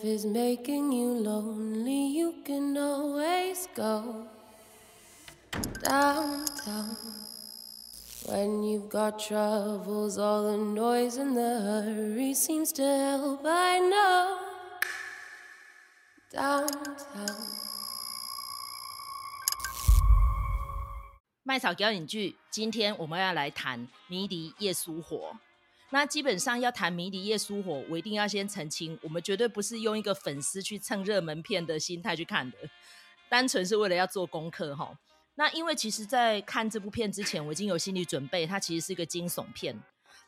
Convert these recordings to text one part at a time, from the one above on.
life is making you lonely, you can always go downtown. When you've got troubles, all the noise and the hurry seems to help. I know downtown. 麦草表演剧，今天我们要来谈《迷离夜苏活》。那基本上要谈《迷离夜书火》，我一定要先澄清，我们绝对不是用一个粉丝去蹭热门片的心态去看的，单纯是为了要做功课哈。那因为其实，在看这部片之前，我已经有心理准备，它其实是一个惊悚片。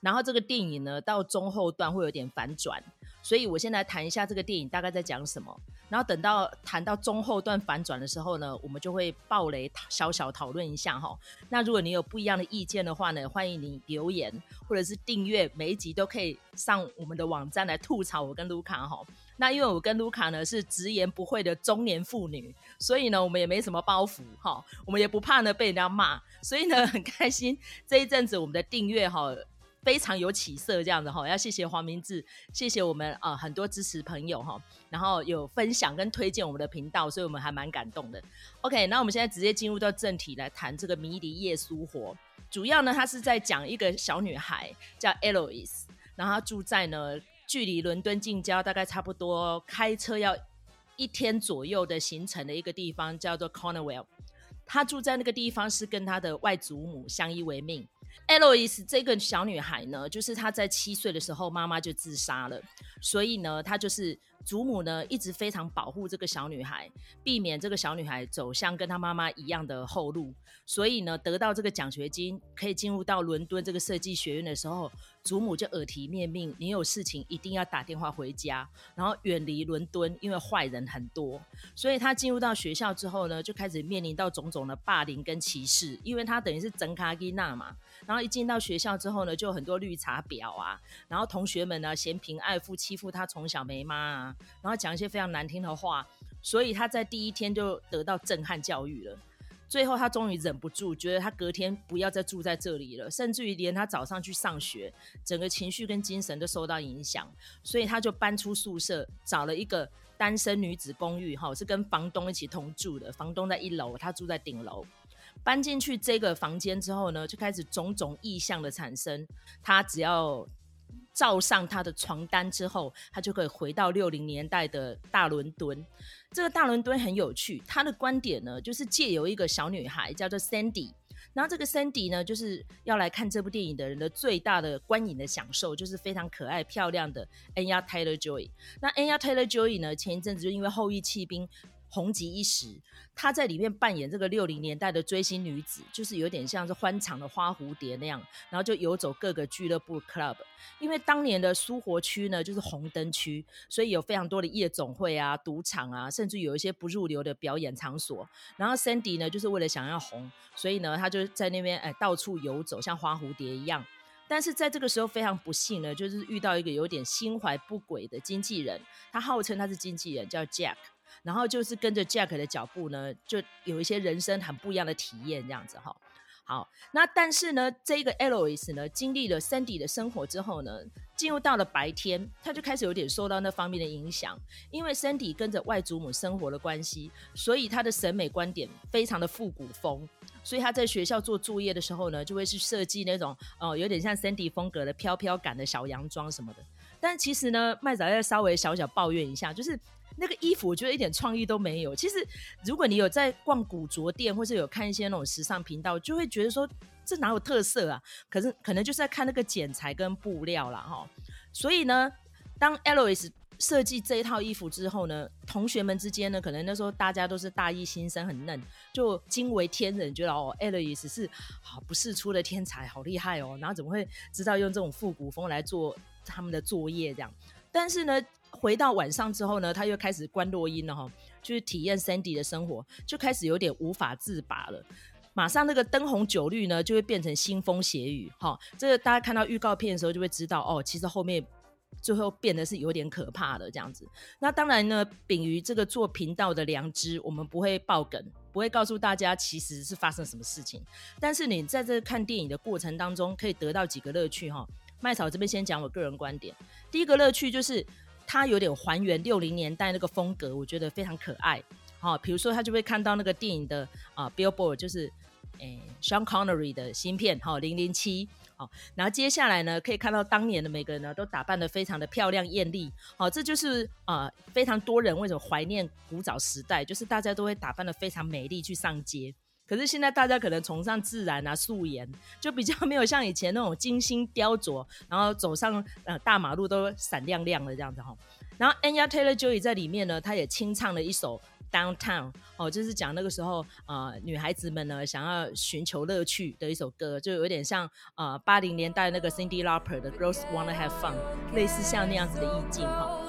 然后这个电影呢，到中后段会有点反转，所以我先来谈一下这个电影大概在讲什么。然后等到谈到中后段反转的时候呢，我们就会爆雷，小小讨论一下哈。那如果你有不一样的意见的话呢，欢迎你留言或者是订阅，每一集都可以上我们的网站来吐槽我跟卢卡哈。那因为我跟卢卡呢是直言不讳的中年妇女，所以呢我们也没什么包袱哈，我们也不怕呢被人家骂，所以呢很开心这一阵子我们的订阅哈。非常有起色，这样子哈，要谢谢黄明志，谢谢我们啊、呃、很多支持朋友哈，然后有分享跟推荐我们的频道，所以我们还蛮感动的。OK，那我们现在直接进入到正题来谈这个迷离夜苏活。主要呢，他是在讲一个小女孩叫 Eloise，然后她住在呢距离伦敦近郊大概差不多开车要一天左右的行程的一个地方，叫做 Cornwall。她住在那个地方是跟她的外祖母相依为命。Eloise 这个小女孩呢，就是她在七岁的时候，妈妈就自杀了，所以呢，她就是。祖母呢一直非常保护这个小女孩，避免这个小女孩走向跟她妈妈一样的后路。所以呢，得到这个奖学金可以进入到伦敦这个设计学院的时候，祖母就耳提面命：你有事情一定要打电话回家，然后远离伦敦，因为坏人很多。所以他进入到学校之后呢，就开始面临到种种的霸凌跟歧视，因为他等于是真卡吉娜嘛。然后一进到学校之后呢，就有很多绿茶婊啊，然后同学们呢嫌贫爱富，欺负他从小没妈啊。然后讲一些非常难听的话，所以他在第一天就得到震撼教育了。最后他终于忍不住，觉得他隔天不要再住在这里了，甚至于连他早上去上学，整个情绪跟精神都受到影响，所以他就搬出宿舍，找了一个单身女子公寓，哈，是跟房东一起同住的。房东在一楼，他住在顶楼。搬进去这个房间之后呢，就开始种种异象的产生。他只要罩上他的床单之后，他就可以回到六零年代的大伦敦。这个大伦敦很有趣，他的观点呢，就是借由一个小女孩叫做 Sandy，然后这个 Sandy 呢，就是要来看这部电影的人的最大的观影的享受，就是非常可爱漂亮的 Anya Taylor-Joy。那 Anya Taylor-Joy 呢，前一阵子就因为后翼弃兵。红极一时，她在里面扮演这个六零年代的追星女子，就是有点像是欢场的花蝴蝶那样，然后就游走各个俱乐部 club。因为当年的苏活区呢，就是红灯区，所以有非常多的夜总会啊、赌场啊，甚至有一些不入流的表演场所。然后 Sandy 呢，就是为了想要红，所以呢，她就在那边哎到处游走，像花蝴蝶一样。但是在这个时候非常不幸呢，就是遇到一个有点心怀不轨的经纪人，他号称他是经纪人，叫 Jack。然后就是跟着 Jack 的脚步呢，就有一些人生很不一样的体验，这样子哈。好，那但是呢，这个 elois 呢，经历了 Sandy 的生活之后呢，进入到了白天，他就开始有点受到那方面的影响。因为 Sandy 跟着外祖母生活的关系，所以他的审美观点非常的复古风。所以他在学校做作业的时候呢，就会去设计那种哦、有点像 Sandy 风格的飘飘感的小洋装什么的。但其实呢，麦早要稍微小小抱怨一下，就是。那个衣服我觉得一点创意都没有。其实，如果你有在逛古着店，或是有看一些那种时尚频道，就会觉得说这哪有特色啊？可是可能就是在看那个剪裁跟布料啦。哈。所以呢，当 Eloise 设计这一套衣服之后呢，同学们之间呢，可能那时候大家都是大一新生，很嫩，就惊为天人，觉得哦 e l o i s 是好不世出的天才，好厉害哦。然后怎么会知道用这种复古风来做他们的作业这样？但是呢。回到晚上之后呢，他又开始观落音了哈，就是体验 Sandy 的生活，就开始有点无法自拔了。马上那个灯红酒绿呢，就会变成腥风血雨哈。这个大家看到预告片的时候就会知道哦，其实后面最后变得是有点可怕的这样子。那当然呢，秉于这个做频道的良知，我们不会爆梗，不会告诉大家其实是发生什么事情。但是你在这看电影的过程当中，可以得到几个乐趣哈。麦草这边先讲我个人观点，第一个乐趣就是。它有点还原六零年代那个风格，我觉得非常可爱。好、哦，比如说他就会看到那个电影的啊、Billboard，就是诶 Sean Connery 的新片，好零零七。好，然后接下来呢，可以看到当年的每个人呢都打扮得非常的漂亮艳丽。好，这就是呃非常多人为什么怀念古早时代，就是大家都会打扮得非常美丽去上街。可是现在大家可能崇尚自然啊，素颜，就比较没有像以前那种精心雕琢，然后走上呃大马路都闪亮亮的这样子哈。然后 Anya Taylor-Joy 在里面呢，她也清唱了一首 Downtown 哦，就是讲那个时候呃女孩子们呢想要寻求乐趣的一首歌，就有点像呃八零年代那个 Cindy Lauper 的 Girls Wanna Have Fun，类似像那样子的意境哈。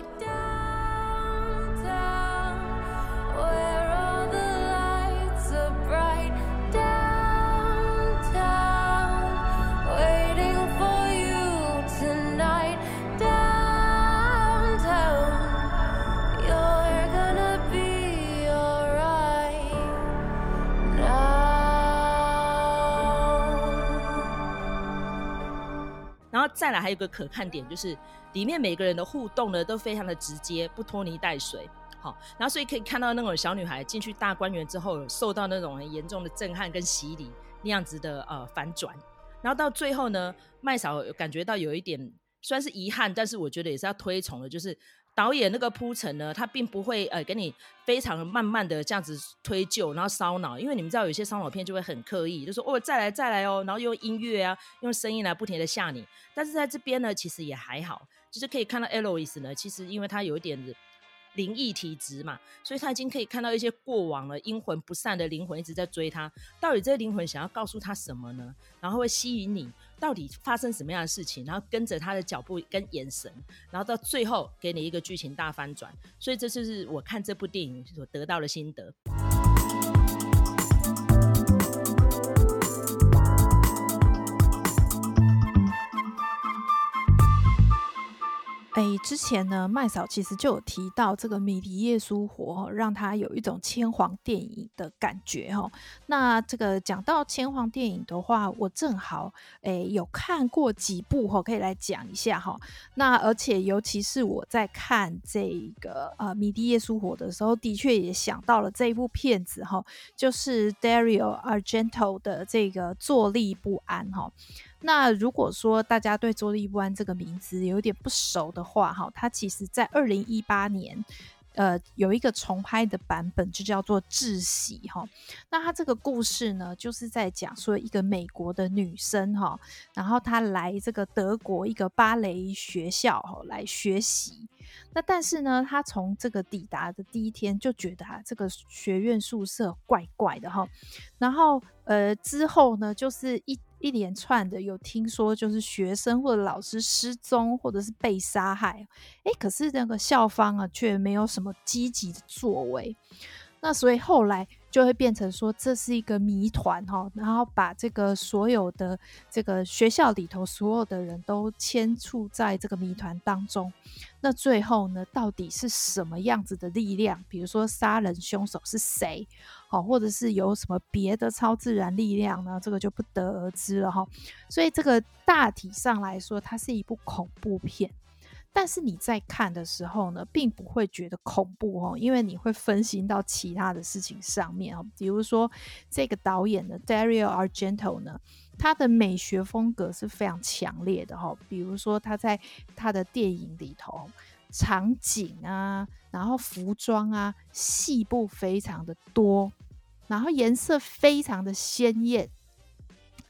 再来还有个可看点，就是里面每个人的互动呢都非常的直接，不拖泥带水。好，然后所以可以看到那种小女孩进去大观园之后，受到那种很严重的震撼跟洗礼那样子的呃反转，然后到最后呢，麦嫂感觉到有一点虽然是遗憾，但是我觉得也是要推崇的，就是。导演那个铺陈呢，他并不会呃给你非常慢慢的这样子推旧，然后烧脑，因为你们知道有些烧脑片就会很刻意，就说哦再来再来哦，然后用音乐啊，用声音来不停的吓你。但是在这边呢，其实也还好，就是可以看到 Eloise 呢，其实因为他有一点灵异体质嘛，所以他已经可以看到一些过往了阴魂不散的灵魂一直在追他。到底这些灵魂想要告诉他什么呢？然后会吸引你，到底发生什么样的事情？然后跟着他的脚步跟眼神，然后到最后给你一个剧情大翻转。所以这就是我看这部电影所得到的心得。哎，之前呢，麦嫂其实就有提到这个《米迪耶苏活》，让他有一种千皇电影的感觉哈。那这个讲到千皇电影的话，我正好哎有看过几部哈，可以来讲一下哈。那而且尤其是我在看这个呃《米迪耶苏活》的时候，的确也想到了这一部片子哈，就是 Dario Argento 的这个《坐立不安》哈。那如果说大家对坐立不安这个名字有点不熟的话，哈，它其实在二零一八年，呃，有一个重拍的版本，就叫做《窒息》哈。那他这个故事呢，就是在讲说一个美国的女生哈，然后她来这个德国一个芭蕾学校哈来学习。那但是呢，她从这个抵达的第一天就觉得啊，这个学院宿舍怪怪的哈。然后呃之后呢，就是一。一连串的有听说，就是学生或者老师失踪，或者是被杀害，哎，可是那个校方啊，却没有什么积极的作为。那所以后来就会变成说，这是一个谜团哈，然后把这个所有的这个学校里头所有的人都牵触在这个谜团当中。那最后呢，到底是什么样子的力量？比如说杀人凶手是谁？好，或者是有什么别的超自然力量呢？这个就不得而知了哈。所以这个大体上来说，它是一部恐怖片，但是你在看的时候呢，并不会觉得恐怖哦，因为你会分心到其他的事情上面哦。比如说这个导演的 Dario Argento 呢，他的美学风格是非常强烈的哈。比如说他在他的电影里头。场景啊，然后服装啊，细部非常的多，然后颜色非常的鲜艳。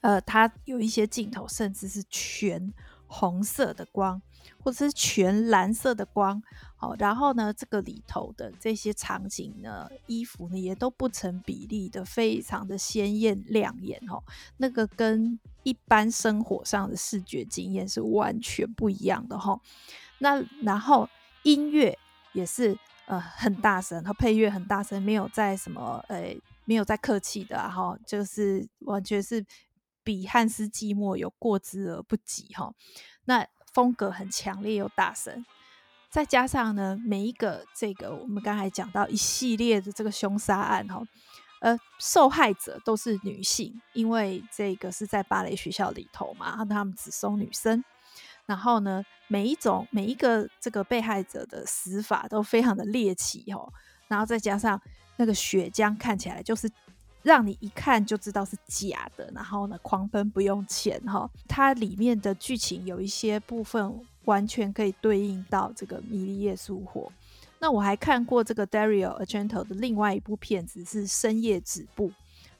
呃，它有一些镜头甚至是全红色的光，或者是全蓝色的光。好、然后呢，这个里头的这些场景呢，衣服呢也都不成比例的，非常的鲜艳亮眼。哦，那个跟一般生活上的视觉经验是完全不一样的。哈、那然后音乐也是呃很大声，然后配乐很大声，没有在什么呃没有在客气的哈、就是完全是比汉斯季默有过之而不及哈。那风格很强烈又大声，再加上呢每一个这个我们刚才讲到一系列的这个凶杀案哈，呃受害者都是女性，因为这个是在芭蕾学校里头嘛，然后他们只收女生。然后呢，每一种每一个这个被害者的死法都非常的猎奇哦，然后再加上那个血浆看起来就是让你一看就知道是假的，然后呢，狂奔不用钱哈、它里面的剧情有一些部分完全可以对应到这个《迷离夜苏活》。那我还看过这个 Dario Argento 的另外一部片子是《深夜止步》。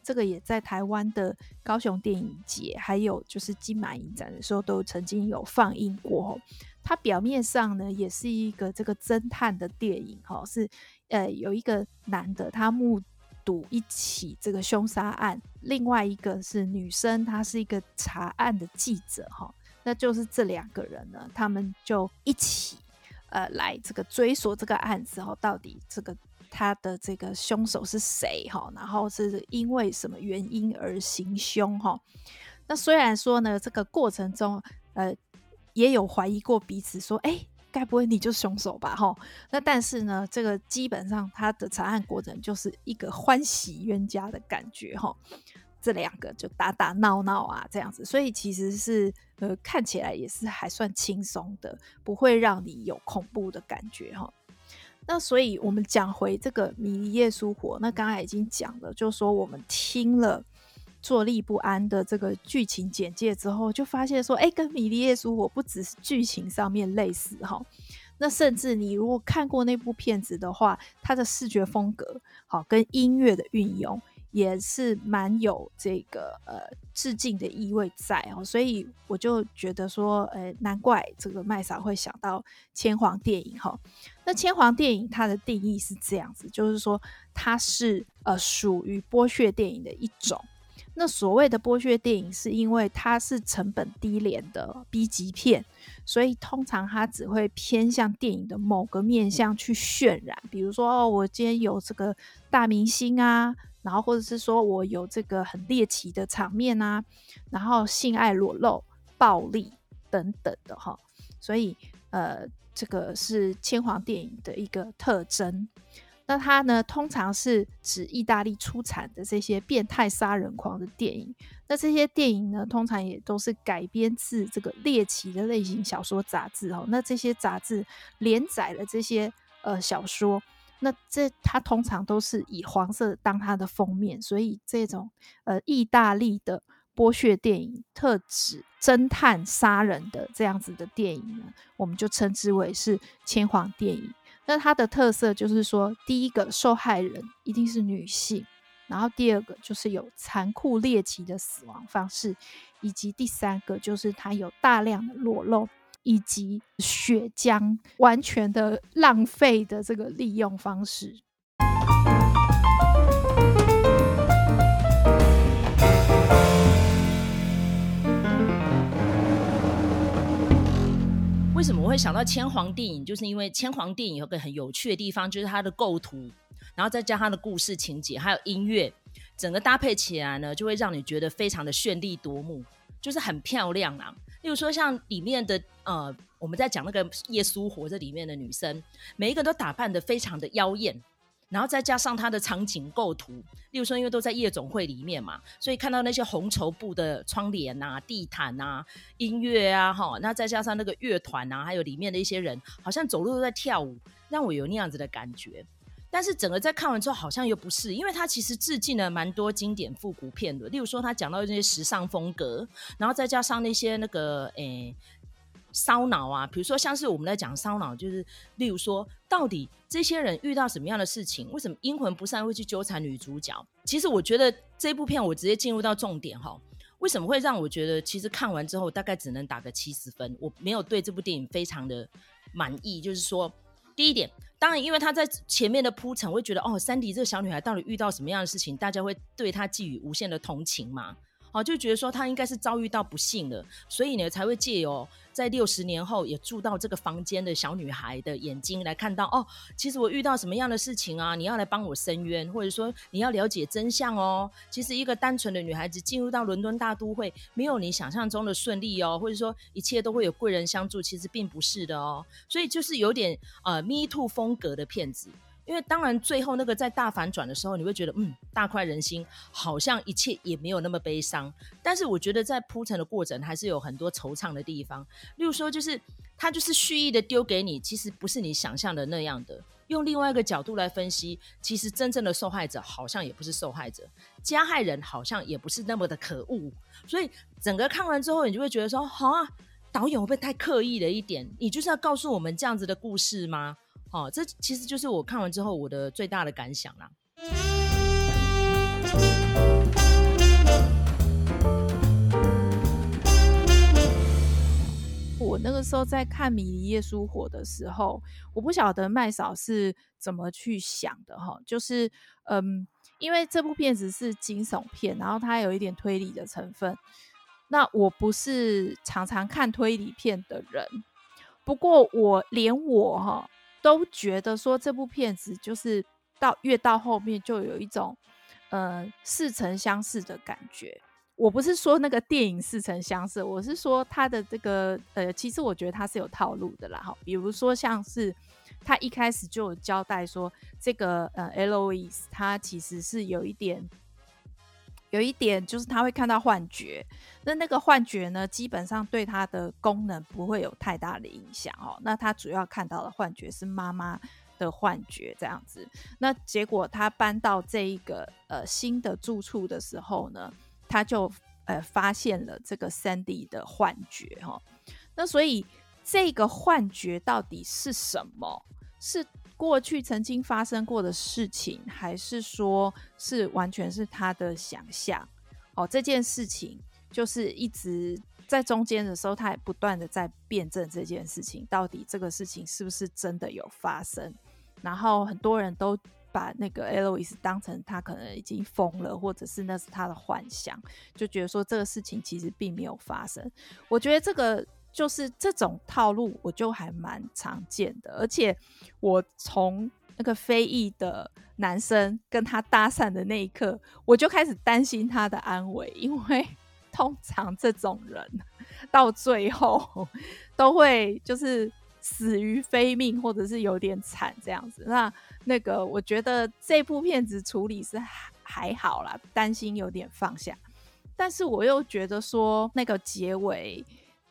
这个也在台湾的高雄电影节，还有就是金马影展的时候，都曾经有放映过。它表面上呢，也是一个这个侦探的电影，哈，是呃有一个男的，他目赌一起这个凶杀案，另外一个是女生，她是一个查案的记者，哈，那就是这两个人呢，他们就一起呃来这个追索这个案子，哈，到底这个。他的这个凶手是谁？哈，然后是因为什么原因而行凶？哈，那虽然说呢，这个过程中，呃，也有怀疑过彼此，说，哎，该不会你就是凶手吧？哈，那但是呢，这个基本上他的查案过程就是一个欢喜冤家的感觉，哈，这两个就打打闹闹啊，这样子，所以其实是呃，看起来也是还算轻松的，不会让你有恐怖的感觉，哈。那所以，我们讲回这个《迷离夜苏活》，那刚才已经讲了，就是说我们听了坐立不安的这个剧情简介之后，就发现说，哎，跟《迷离夜苏活》不只是剧情上面类似哈，那甚至你如果看过那部片子的话，它的视觉风格好跟音乐的运用。也是蛮有这个呃致敬的意味在哦，所以我就觉得说，呃，难怪这个麦嫂会想到千皇电影哈。那千皇电影它的定义是这样子，就是说它是呃属于剥削电影的一种。那所谓的剥削电影，是因为它是成本低廉的 B 级片，所以通常它只会偏向电影的某个面向去渲染，比如说哦，我今天有这个大明星啊。然后，或者是说我有这个很猎奇的场面啊，然后性爱裸露、暴力等等的哈，所以呃，这个是千皇电影的一个特征。那它呢，通常是指意大利出产的这些变态杀人狂的电影。那这些电影呢，通常也都是改编自这个猎奇的类型小说杂志哦。那这些杂志连载了这些呃小说。那这它通常都是以黄色当它的封面，所以这种呃意大利的剥削电影，特指侦探杀人的这样子的电影呢，我们就称之为是千皇电影。那它的特色就是说，第一个受害人一定是女性，然后第二个就是有残酷猎奇的死亡方式，以及第三个就是它有大量的裸露。以及血浆完全的浪费的这个利用方式。为什么我会想到千皇电影？就是因为千皇电影有个很有趣的地方，就是它的构图，然后再加它的故事情节，还有音乐，整个搭配起来呢，就会让你觉得非常的绚丽夺目，就是很漂亮啊。例如说，像里面的呃，我们在讲那个耶稣活着里面的女生，每一个都打扮的非常的妖艳，然后再加上她的场景构图，例如说，因为都在夜总会里面嘛，所以看到那些红绸布的窗帘啊、地毯啊、音乐啊，哈，那再加上那个乐团啊，还有里面的一些人，好像走路都在跳舞，让我有那样子的感觉。但是整个在看完之后，好像又不是，因为它其实致敬了蛮多经典复古片的，例如说他讲到这些时尚风格，然后再加上那些那个诶烧脑啊，比如说像是我们在讲烧脑，就是例如说到底这些人遇到什么样的事情，为什么阴魂不散会去纠缠女主角？其实我觉得这部片我直接进入到重点哈，为什么会让我觉得其实看完之后大概只能打个七十分，我没有对这部电影非常的满意，就是说。第一点，当然，因为他在前面的铺陈，会觉得哦，珊迪这个小女孩到底遇到什么样的事情，大家会对她寄予无限的同情嘛。好，就觉得说她应该是遭遇到不幸了，所以呢才会借由在六十年后也住到这个房间的小女孩的眼睛来看到哦，其实我遇到什么样的事情啊？你要来帮我伸冤，或者说你要了解真相哦。其实一个单纯的女孩子进入到伦敦大都会，没有你想象中的顺利哦，或者说一切都会有贵人相助，其实并不是的哦。所以就是有点呃 Me Too 风格的片子。因为当然最后那个在大反转的时候，你会觉得嗯，大快人心，好像一切也没有那么悲伤。但是我觉得在铺陈的过程还是有很多惆怅的地方。例如说，就是他就是蓄意的丢给你，其实不是你想象的那样的。用另外一个角度来分析，其实真正的受害者好像也不是受害者，加害人好像也不是那么的可恶。所以整个看完之后，你就会觉得说，好啊，导演会不会太刻意了一点？你就是要告诉我们这样子的故事吗？哦，这其实就是我看完之后我的最大的感想啦。我那个时候在看《迷离夜苏活》的时候，我不晓得麦嫂是怎么去想的哈。就是嗯，因为这部片子是惊悚片，然后它有一点推理的成分。那我不是常常看推理片的人，不过我连我哈。都觉得说这部片子就是到越到后面就有一种，呃，似曾相识的感觉。我不是说那个电影似曾相识，我是说它的这个，呃，其实我觉得它是有套路的啦。哈，比如说像是他一开始就有交代说，这个呃，Eloise 他其实是有一点。有一点就是他会看到幻觉，那那个幻觉呢，基本上对他的功能不会有太大的影响哦。那他主要看到的幻觉是妈妈的幻觉这样子。那结果他搬到这一个呃新的住处的时候呢，他就呃发现了这个 Sandy 的幻觉哈。那所以这个幻觉到底是什么？是？过去曾经发生过的事情，还是说是完全是他的想象？哦，这件事情就是一直在中间的时候，他也不断的在辩证这件事情，到底这个事情是不是真的有发生？然后很多人都把那个 Eloise 当成他可能已经疯了，或者是那是他的幻想，就觉得说这个事情其实并没有发生。我觉得这个。就是这种套路，我就还蛮常见的。而且我从那个非裔的男生跟他搭讪的那一刻，我就开始担心他的安危，因为 通常这种人到最后 都会就是死于非命，或者是有点惨这样子。那那个我觉得这部片子处理是还好啦，担心有点放下，但是我又觉得说那个结尾。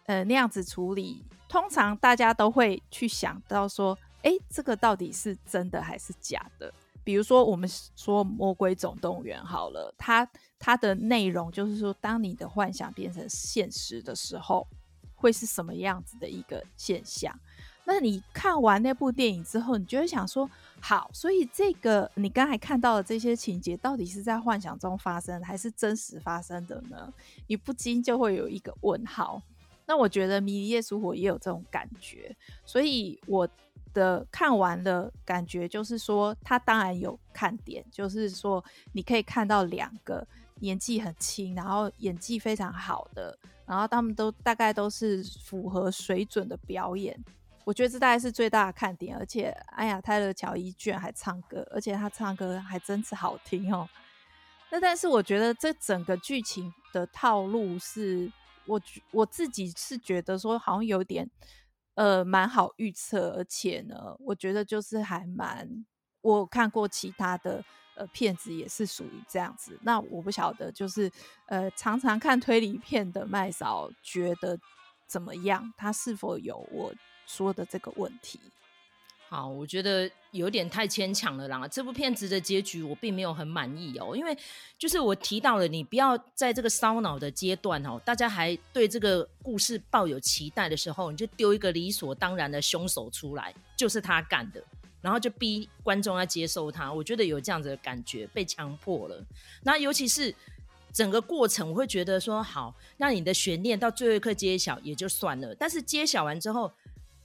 呃，那样子处理，通常大家都会去想到说，哎，这个到底是真的还是假的？比如说，我们说《魔鬼总动员》好了，它它的内容就是说，当你的幻想变成现实的时候，会是什么样子的一个现象？那你看完那部电影之后，你就会想说，好，所以这个你刚才看到的这些情节，到底是在幻想中发生，还是真实发生的呢？你不禁就会有一个问号。那我觉得《迷离夜苏活》也有这种感觉，所以我的看完的感觉就是说，它当然有看点，就是说你可以看到两个年纪很轻，然后演技非常好的，然后他们都大概都是符合水准的表演，我觉得这大概是最大的看点。而且，哎呀，泰勒乔伊居然还唱歌，而且他唱歌还真是好听哦。那但是我觉得这整个剧情的套路是。我我自己是觉得说好像有点，呃，蛮好预测，而且呢，我觉得就是还蛮，我看过其他的呃片子也是属于这样子。那我不晓得，就是呃，常常看推理片的麦嫂觉得怎么样？他是否有我说的这个问题？好，我觉得有点太牵强了啦。这部片子的结局我并没有很满意哦，因为就是我提到了，你不要在这个烧脑的阶段哦，大家还对这个故事抱有期待的时候，你就丢一个理所当然的凶手出来，就是他干的，然后就逼观众要接受他。我觉得有这样子的感觉，被强迫了。那尤其是整个过程，我会觉得说，好，那你的悬念到最后一刻揭晓也就算了，但是揭晓完之后。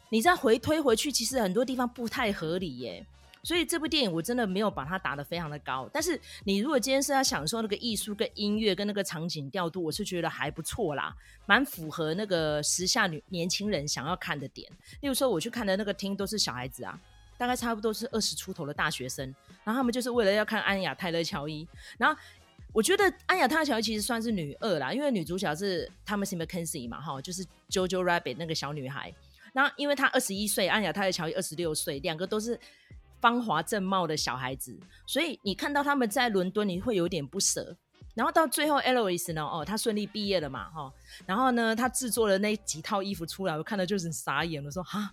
你再回推回去，其实很多地方不太合理耶，所以这部电影我真的没有把它打得非常的高。但是你如果今天是要享受那个艺术跟音乐跟那个场景调度，我是觉得还不错啦，蛮符合那个时下女年轻人想要看的点。例如说我去看的那个厅都是小孩子啊，大概差不多是二十出头的大学生，然后他们就是为了要看安雅泰勒乔伊。然后我觉得安雅泰勒乔伊其实算是女二啦，因为女主角是 Thomasin McKenzie 嘛，哈，就是 Jojo Rabbit 那个小女孩。那因为他二十一岁，安雅泰勒乔伊二十六岁，两个都是芳华正茂的小孩子，所以你看到他们在伦敦，你会有点不舍。然后到最后，Elois 呢，哦，他顺利毕业了嘛，哈、哦，然后呢，他制作了那几套衣服出来，我看到就是傻眼了，说哈，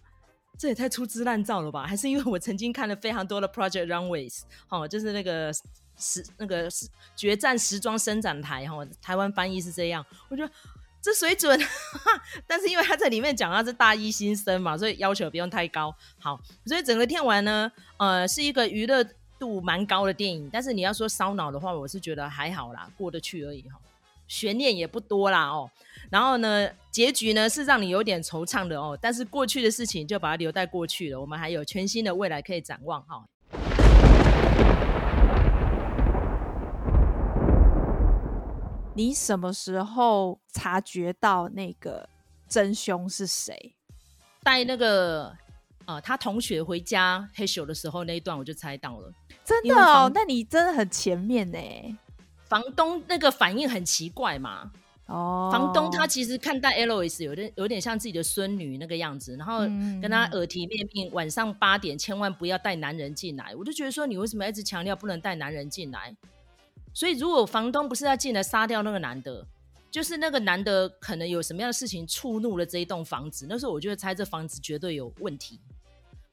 这也太粗制滥造了吧？还是因为我曾经看了非常多的 Project Runways，哦，就是那个时那个决战时装伸展台，哈、哦，台湾翻译是这样，我觉得这水准，但是因为他在里面讲他是大一新生嘛，所以要求不用太高，好，所以整个天完呢，呃，是一个娱乐。度蛮高的电影，但是你要说烧脑的话，我是觉得还好啦，过得去而已哈，悬念也不多啦哦。然后呢，结局呢是让你有点惆怅的哦，但是过去的事情就把它留在过去了，我们还有全新的未来可以展望哈。你什么时候察觉到那个真凶是谁？带那个。啊、呃，他同学回家嘿咻的时候那一段我就猜到了，真的哦，那你真的很前面呢。房东那个反应很奇怪嘛，哦，房东他其实看待 Eloise 有点有点像自己的孙女那个样子，然后跟他耳提面命，晚上八点千万不要带男人进来。我就觉得说，你为什么一直强调不能带男人进来？所以如果房东不是要进来杀掉那个男的？就是那个男的可能有什么样的事情触怒了这一栋房子，那时候我就会猜这房子绝对有问题，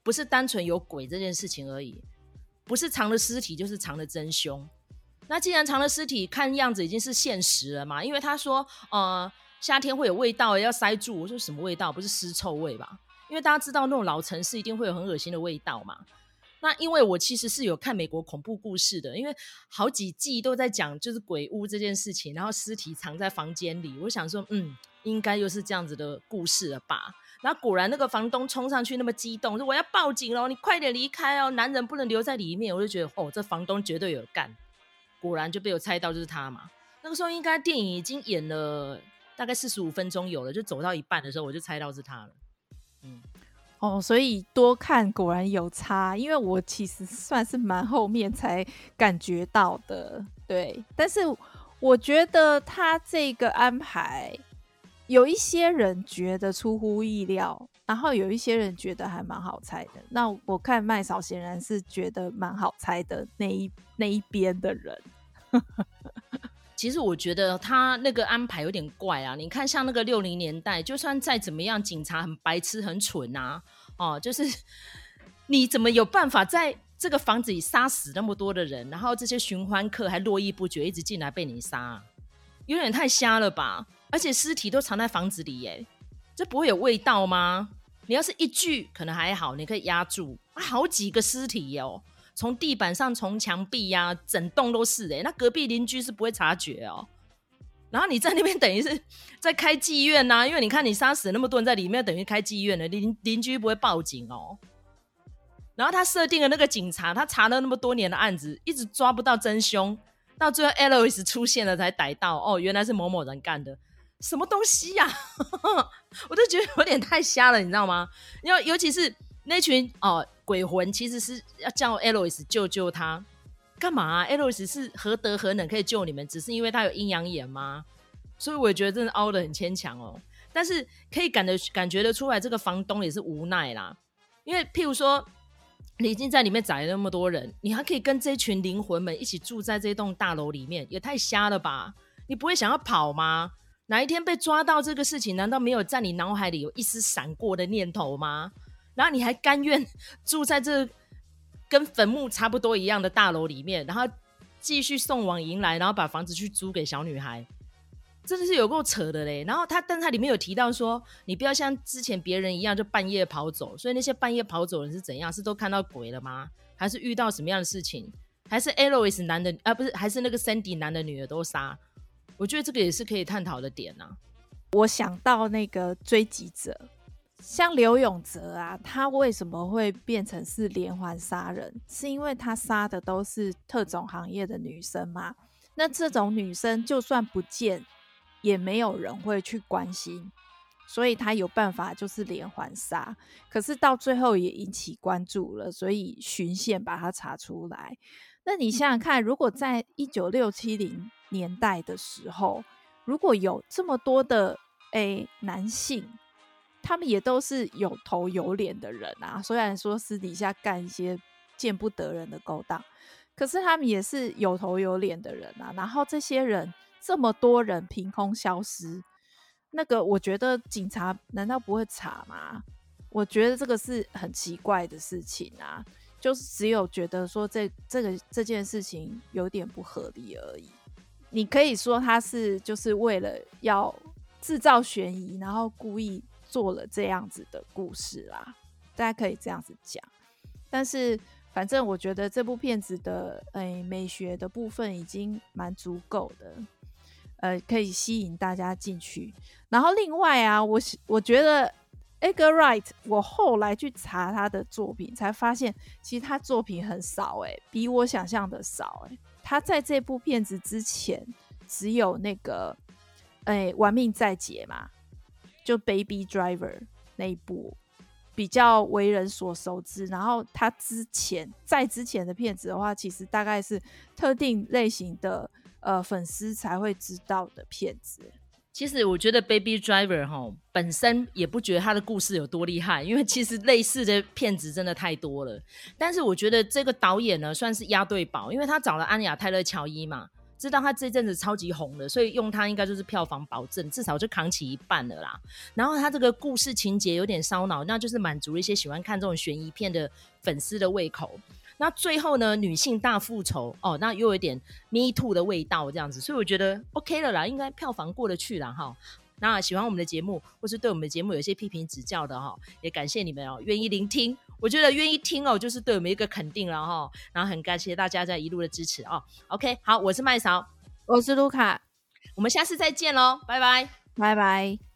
不是单纯有鬼这件事情而已，不是藏了尸体就是藏了真凶。那既然藏了尸体，看样子已经是现实了嘛，因为他说呃夏天会有味道要塞住，我说什么味道？不是尸臭味吧？因为大家知道那种老城市一定会有很恶心的味道嘛。那因为我其实是有看美国恐怖故事的，因为好几季都在讲就是鬼屋这件事情，然后尸体藏在房间里，我想说，嗯，应该又是这样子的故事了吧？然后果然那个房东冲上去那么激动，说我要报警了，你快点离开哦，男人不能留在里面。我就觉得哦，这房东绝对有干，果然就被我猜到就是他嘛。那个时候应该电影已经演了大概四十五分钟有了，就走到一半的时候我就猜到是他了，嗯。哦，所以多看果然有差，因为我其实算是蛮后面才感觉到的，对。但是我觉得他这个安排，有一些人觉得出乎意料，然后有一些人觉得还蛮好猜的。那我看麦嫂显然是觉得蛮好猜的那一那一边的人。其实我觉得他那个安排有点怪啊！你看，像那个六零年代，就算再怎么样，警察很白痴、很蠢啊，哦，就是 你怎么有办法在这个房子里杀死那么多的人，然后这些寻欢客还络绎不绝，一直进来被你杀，有点太瞎了吧？而且尸体都藏在房子里耶，这不会有味道吗？你要是一具可能还好，你可以压住啊，好几个尸体哦。从地板上，从墙壁呀、整栋都是哎、那隔壁邻居是不会察觉哦。然后你在那边等于是在开妓院呐、因为你看你杀死那么多人在里面，等于开妓院了，邻邻居不会报警哦。然后他设定了那个警察，他查了那么多年的案子，一直抓不到真凶，到最后 Eloise 出现了才逮到，哦，原来是某某人干的，什么东西呀、我都觉得有点太瞎了，你知道吗？因为尤其是那群哦。鬼魂其实是要叫 Eloise 救救他，干嘛啊？Eloise 是何德何能可以救你们？只是因为他有阴阳眼吗？所以我觉得真的凹得很牵强哦。但是可以感得感觉得出来，这个房东也是无奈啦。因为譬如说，你已经在里面宰了那么多人，你还可以跟这群灵魂们一起住在这栋大楼里面，也太瞎了吧？你不会想要跑吗？哪一天被抓到这个事情，难道没有在你脑海里有一丝闪过的念头吗？然后你还甘愿住在这跟坟墓差不多一样的大楼里面，然后继续送往迎来，然后把房子去租给小女孩，真的是有够扯的嘞。然后他，但他里面有提到说，你不要像之前别人一样就半夜跑走。所以那些半夜跑走人是怎样？是都看到鬼了吗？还是遇到什么样的事情？还是 Eloise 男的啊？不是，还是那个 Sandy 男的女儿都杀？我觉得这个也是可以探讨的点呐、啊。我想到那个追击者。像刘永泽啊，他为什么会变成是连环杀人？是因为他杀的都是特种行业的女生嘛？那这种女生就算不见，也没有人会去关心，所以他有办法就是连环杀。可是到最后也引起关注了，所以循线把他查出来。那你想想看，如果在一九六七零年代的时候，如果有这么多的诶、男性。他们也都是有头有脸的人啊，虽然说私底下干一些见不得人的勾当。可是他们也是有头有脸的人啊。然后这些人这么多人凭空消失，那个我觉得警察难道不会查吗？我觉得这个是很奇怪的事情啊。就是只有觉得说这这个这件事情有点不合理而已。你可以说他是就是为了要制造悬疑，然后故意做了这样子的故事啦。大家可以这样子讲。但是反正我觉得这部片子的诶、美学的部分已经蛮足够的，呃，可以吸引大家进去。然后另外啊，我我觉得。Edgar Wright，我后来去查他的作品，才发现其实他作品很少，欸，诶，比我想象的少，欸，诶，他在这部片子之前只有那个，诶、玩命在劫嘛，就 Baby Driver 那一部比较为人所熟知。然后他之前在之前的片子的话，其实大概是特定类型的呃粉丝才会知道的片子。其实我觉得《Baby Driver》哈本身也不觉得他的故事有多厉害，因为其实类似的片子真的太多了。但是我觉得这个导演呢算是押对宝，因为他找了安雅泰勒乔伊嘛，知道他这阵子超级红的，所以用他应该就是票房保证，至少就扛起一半了啦。然后他这个故事情节有点烧脑，那就是满足了一些喜欢看这种悬疑片的粉丝的胃口。那最后呢，女性大复仇哦，那又有点 Me Too 的味道这样子，所以我觉得 OK 了啦，应该票房过得去了哈。那喜欢我们的节目，或是对我们的节目有一些批评指教的哈，也感谢你们哦，愿意聆听。我觉得愿意听哦，就是对我们一个肯定了哈。然后很感谢大家在一路的支持哦。OK，好，我是麦嫂，我是卢卡，我们下次再见喽，拜拜，拜拜。